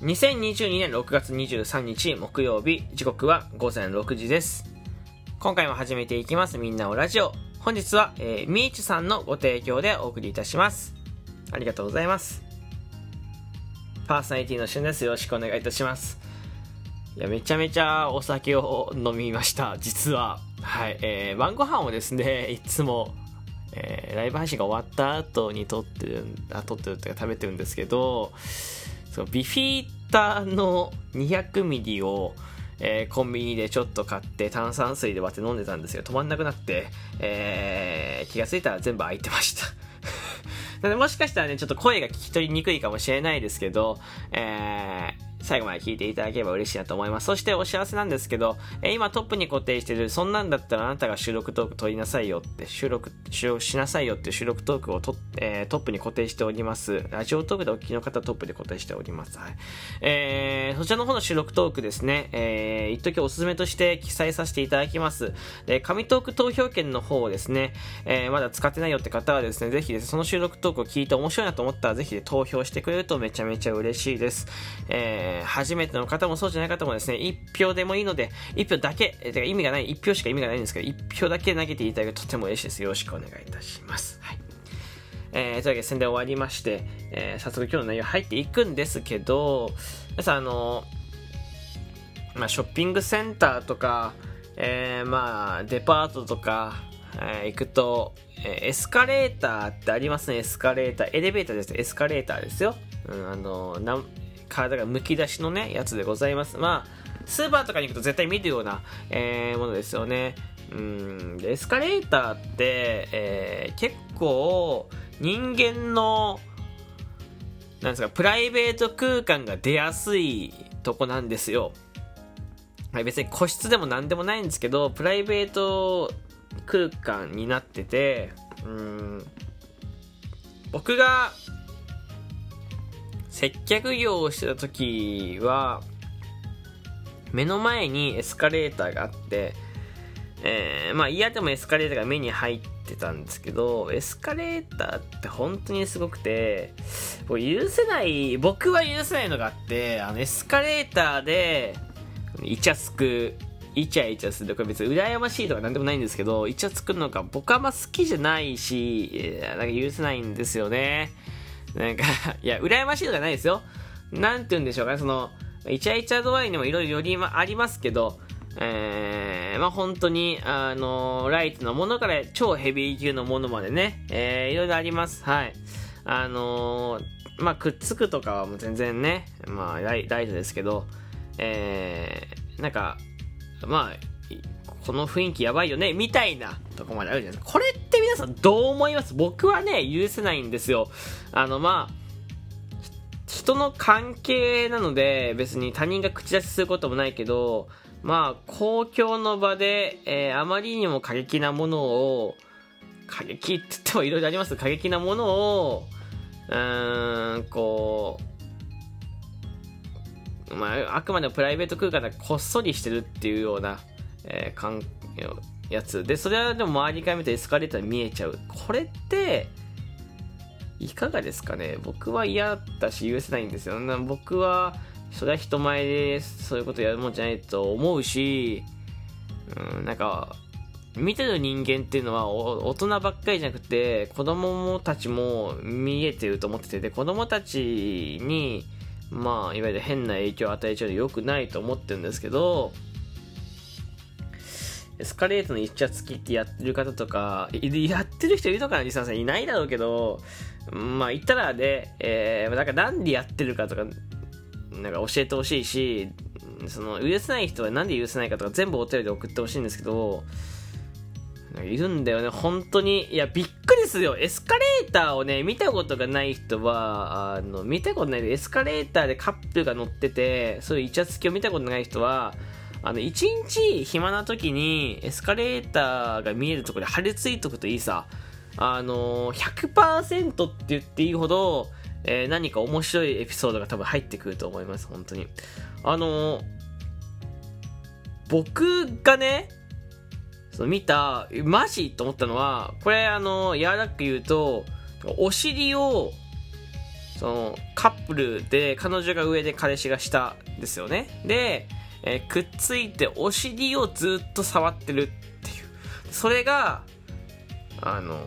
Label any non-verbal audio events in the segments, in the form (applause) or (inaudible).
2022年6月23日木曜日、時刻は午前6時です。今回も始めていきますみんなおラジオ。本日は、えー、みーちさんのご提供でお送りいたします。ありがとうございます。パーソナリティのしゅんです。よろしくお願いいたします。いや、めちゃめちゃお酒を飲みました、実は。はい、えー、晩ご飯をですね、いつもえー、ライブ配信が終わった後に撮ってる、あ、撮ってるってか食べてるんですけど、そうビフィーターの200ミリを、えー、コンビニでちょっと買って炭酸水で割って飲んでたんですけど、止まんなくなって、えー、気がついたら全部空いてました。(laughs) でもしかしたらね、ちょっと声が聞き取りにくいかもしれないですけど、えー、最後まで聞いていただければ嬉しいなと思います。そしてお知らせなんですけど、え、今トップに固定してる、そんなんだったらあなたが収録トーク撮りなさいよって、収録、収録しなさいよって収録トークをと、えー、トップに固定しております。ラジオトークでお聞きの方トップで固定しております。はい。えー、そちらの方の収録トークですね、えー、一時おすすめとして記載させていただきます。で、紙トーク投票券の方をですね、えー、まだ使ってないよって方はですね、ぜひです、ね、その収録トークを聞いて面白いなと思ったら、ぜひ、投票してくれるとめちゃめちゃ嬉しいです。えー、初めての方もそうじゃない方もですね、1票でもいいので、1票だけ、えてか意味がない、1票しか意味がないんですけど、1票だけ投げていただけるととても嬉しいです。よろしくお願いいたします。はい。えー、というわけで宣伝終わりまして、えー、早速今日の内容入っていくんですけど、皆さんあの、まあ、ショッピングセンターとか、えー、まあ、デパートとか、えー、行くと、えー、エスカレーターってありますね、エスカレーター。エレベーターですエスカレーターですよ。うん、あの、な体がむき出しのね、やつでございます。まあ、スーパーとかに行くと絶対見るような、えー、ものですよね。うん、エスカレーターって、えー、結構、人間の、なんですか、プライベート空間が出やすいとこなんですよ。はい、別に個室でも何でもないんですけど、プライベート空間になってて、うん、僕が接客業をしてた時は、目の前にエスカレーターがあって、えー、まあ嫌でもエスカレーターが目に入ってたんですけど、エスカレーターって本当にすごくて、許せない、僕は許せないのがあって、あのエスカレーターで、イチャつく、イチャイチャする。これ別に羨ましいとかなんでもないんですけど、イチャつくのが僕はあんま好きじゃないし、なんか許せないんですよね。なんか (laughs) いや、羨ましいとかないですよ。なんて言うんでしょうかね、その、イチャイチャ度合いにもいろいろよりありますけど、えー、まあ本当に、あのライトのものから超ヘビー級のものまでね、えー、いろいろあります。はい。あのー、まあくっつくとかはもう全然ね、まあライライトですけど、えー、なんか、まあ、この雰囲気やばいよね、みたいなとこまであるじゃないですか。これって皆さんどう思います？僕はね、許せないんですよ。あの、まあ、人の関係なので、別に他人が口出しすることもないけど、まあ、公共の場で、えー、あまりにも過激なものを、過激って言ってもいろいろあります過激なものを、うーん、こう、まあ、あくまでもプライベート空間でこっそりしてるっていうような、えー、かんやつ。でそれはでも周りから見てエスカレーター見えちゃう。これっていかがですかね？僕は嫌だし許せないんですよ。僕はそれは人前でそういうことやるもんじゃないと思うし、うん、なんか見てる人間っていうのは大人ばっかりじゃなくて子供たちも見えてると思っててで子供たちにまあいわゆる変な影響を与えちゃうの良くないと思ってるんですけどエスカレートの一茶付きってやってる方とか、やってる人いるのかなリサさんいないだろうけど、まあ言ったらね、えー、なんかなんでやってるかとか、なんか教えてほしいし、その、許せない人はなんで許せないかとか全部お便りで送ってほしいんですけど、いるんだよね、本当に。いや、びっくりするよ。エスカレーターをね、見たことがない人は、あの、見たことないで、エスカレーターでカップルが乗ってて、そういうイチャつきを見たことない人は、あの、一日暇な時にエスカレーターが見えるところで貼り付いとくといいさ。あのー、100%って言っていいほど、えー、何か面白いエピソードが多分入ってくると思います、本当に。あの、僕がね、その見た、マジと思ったのは、これあの、柔らかく言うと、お尻をそのカップルで彼女が上で彼氏が下ですよねで、えー、くっついてお尻をずっと触ってるっていう。それがあの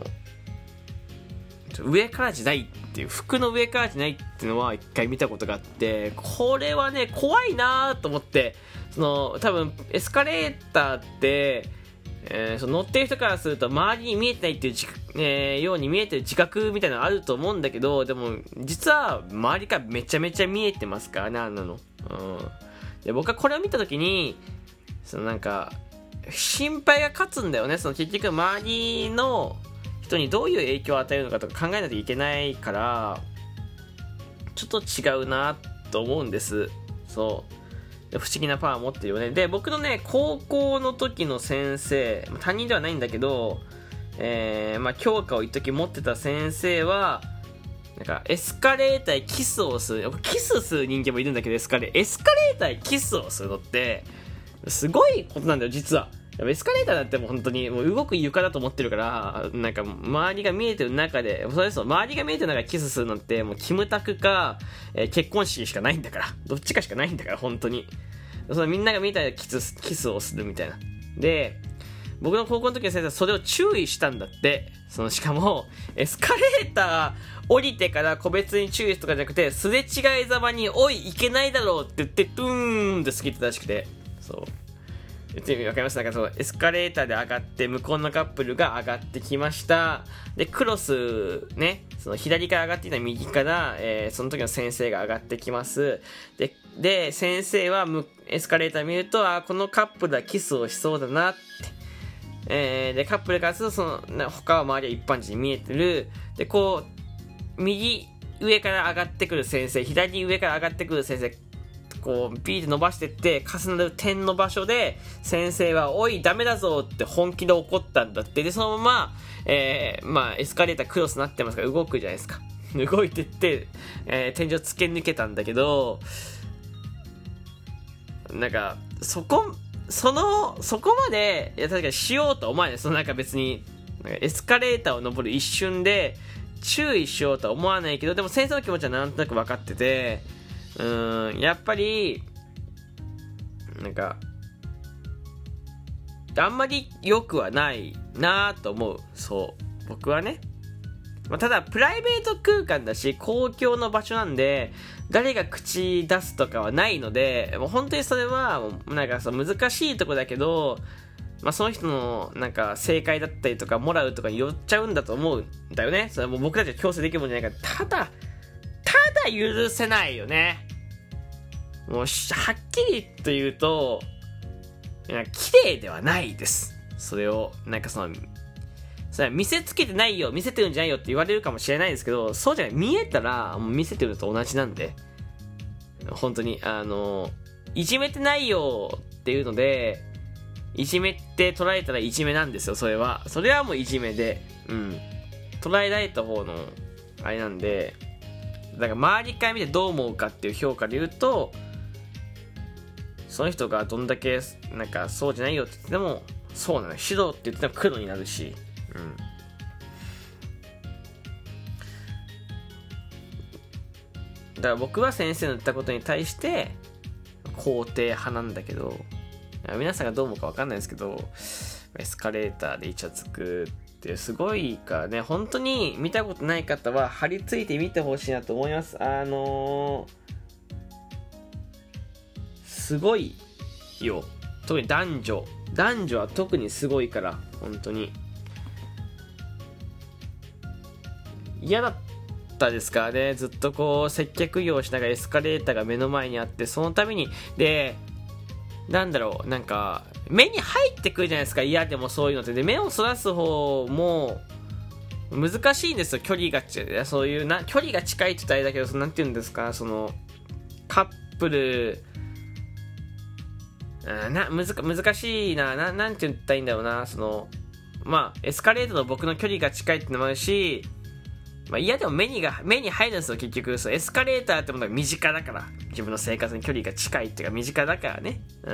上からじゃないっていう。服の上からじゃないっていうのは一回見たことがあってこれはね怖いなと思って。その多分エスカレーターってえー、その乗ってる人からすると周りに見えてないっていう、えー、ように見えてる自覚みたいなのあると思うんだけどでも実は周りからめちゃめちゃ見えてますからねあんなの、うん、で僕はこれを見た時にそのなんか心配が勝つんだよね。その結局周りの人にどういう影響を与えるのかとか考えないといけないからちょっと違うなと思うんです。そう。不思議なパワー持ってるよね。で、僕のね、高校の時の先生、他人ではないんだけど、えー、まあ、教科を一時持ってた先生は、なんか、エスカレーターキスをする。キスする人間もいるんだけど、エスカレエスカレーターキスをするのって、すごいことなんだよ、実は。エスカレーターだってもう本当にもう動く床だと思ってるから、なんか周りが見えてる中で、それです周りが見えてる中でキスするのってもうキムタクか、えー、結婚式しかないんだから。どっちかしかないんだから、本当に。そのみんなが見たらキスキスをするみたいな。で、僕の高校の時の先生はそれを注意したんだって。そのしかも、エスカレーター降りてから個別に注意とかじゃなくて、すれ違いざまに、おい、いけないだろうって言って、ドゥーンって過ぎてたらしくて。そう。言ってみわかります？なんかそのエスカレーターで上がって向こうのカップルが上がってきましたでクロスねその左から上がっていた右から、えー、その時の先生が上がってきますでで先生はエスカレーター見るとあこのカップルはキスをしそうだなってえー、でカップルからするとその他は周りは一般人に見えてるでこう右上から上がってくる先生左上から上がってくる先生こう、ビーで伸ばしてって、重なる点の場所で、先生は、おい、ダメだぞって本気で怒ったんだって。で、そのまま、えー、まあ、エスカレータークロスになってますから、動くじゃないですか。(laughs) 動いてって、えー、天井突き抜けたんだけど、なんか、そこ、その、そこまで、いや、確かにしようと思わない。そのなんか別に、エスカレーターを登る一瞬で、注意しようとは思わないけど、でも先生の気持ちはなんとなく分かってて、うんやっぱりなんかあんまり良くはないなと思う。そう。僕はね、まあ、ただプライベート空間だし公共の場所なんで誰が口出すとかはないのでもう本当にそれはなんかそう難しいとこだけどまあ、その人のなんか正解だったりとかモラルとかに寄っちゃうんだと思うんだよねそれもう僕たちは強制できるもんじゃないからただただ許せないよね。もう、はっきりと言うと、綺麗ではないです。それを、なんかその、それ見せつけてないよ、見せてるんじゃないよって言われるかもしれないですけど、そうじゃない、見えたら、見せてるのと同じなんで、本当に、あの、いじめてないよっていうので、いじめって捉えたらいじめなんですよ、それは。それはもういじめで、うん。捉えられた方の、あれなんで、だから周りから見てどう思うかっていう評価で言うとその人がどんだけなんかそうじゃないよって言ってもそうなの指導って言っても黒になるしうんだから僕は先生の言ったことに対して肯定派なんだけど皆さんがどう思うか分かんないですけどエスカレーターでイチャつくってすごいからね、本当に見たことない方は張り付いて見てほしいなと思います。あのー、すごいよ。特に男女。男女は特にすごいから、本当に。嫌だったですか？らね、ずっとこう接客業をしながらエスカレーターが目の前にあって、そのために、で、なんだろう、なんか、目に入ってくるじゃないですか、嫌でもそういうのって。で、目をそらす方も、難しいんですよ、距離が、そういうな、距離が近いって言ったらあれだけど、そのなんて言うんですか、その、カップル、な、むず難しいな、な、なんて言ったらいいんだろうな、その、まあ、エスカレートの僕の距離が近いってのもあるし、まあ、嫌でも目にが、目に入るんですよ、結局。そう、エスカレーターってものが身近だから。自分の生活に距離が近いっていうか、身近だからね。う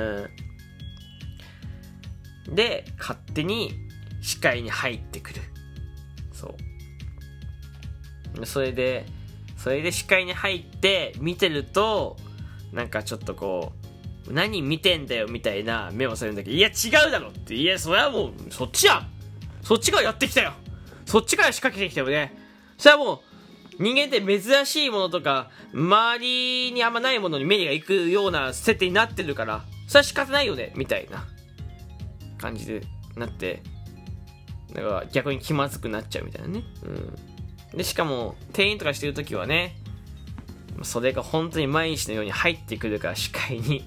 ん。で、勝手に視界に入ってくる。そう。それで、それで視界に入って見てるとなんかちょっとこう何見てんだよみたいな目をされるんだけどいや違うだろっていやそれはもうそっちやそっちがやってきたよそっちから仕掛けてきたよねそれはもう人間って珍しいものとか周りにあんまないものに目が行くような設定になってるからそれは仕方ないよねみたいな。感じでなってだから逆に気まずくなっちゃうみたいなね。うん。でしかも店員とかしてる時はねそれが本当に毎日のように入ってくるから視界に。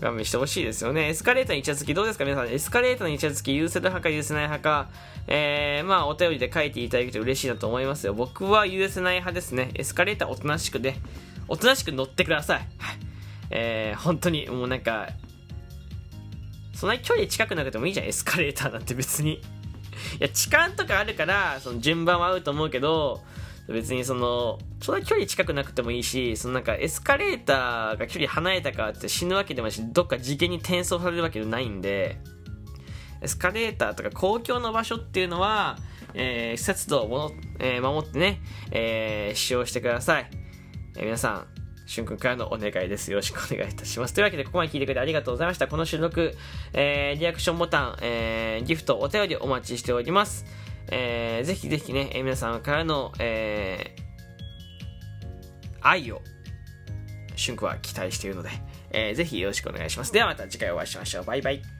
勘弁してほしいですよね。エスカレーターにイチャつきどうですか？皆さん。エスカレーターのイチャつき許せる派か許せない派か、えー、まあお便りで書いていただけると嬉しいなと思いますよ。僕は許せない派ですね。エスカレーターおとなしくで、おとなしく乗ってください。はい。えー、本当にもうなんか、そんなに距離近くなくてもいいじゃん、エスカレーターなんて別に。いや、痴漢とかあるから、その順番は合うと思うけど、別にその、そんな距離近くなくてもいいし、そのなんかエスカレーターが距離離れたからって死ぬわけでもないし、どっか事件に転送されるわけでもないんで、エスカレーターとか公共の場所っていうのは、えー、節度をもえー、守ってね、えー、使用してください。えー、皆さん、しゅんくんからのお願いです。よろしくお願いいたします。というわけで、ここまで聞いてくれてありがとうございました。この収録、えー、リアクションボタン、えー、ギフト、お便りお待ちしております。えー、ぜひぜひね、え、皆さんからの、えー、愛を、春君は期待しているので、えー、ぜひよろしくお願いします。ではまた次回お会いしましょう。バイバイ。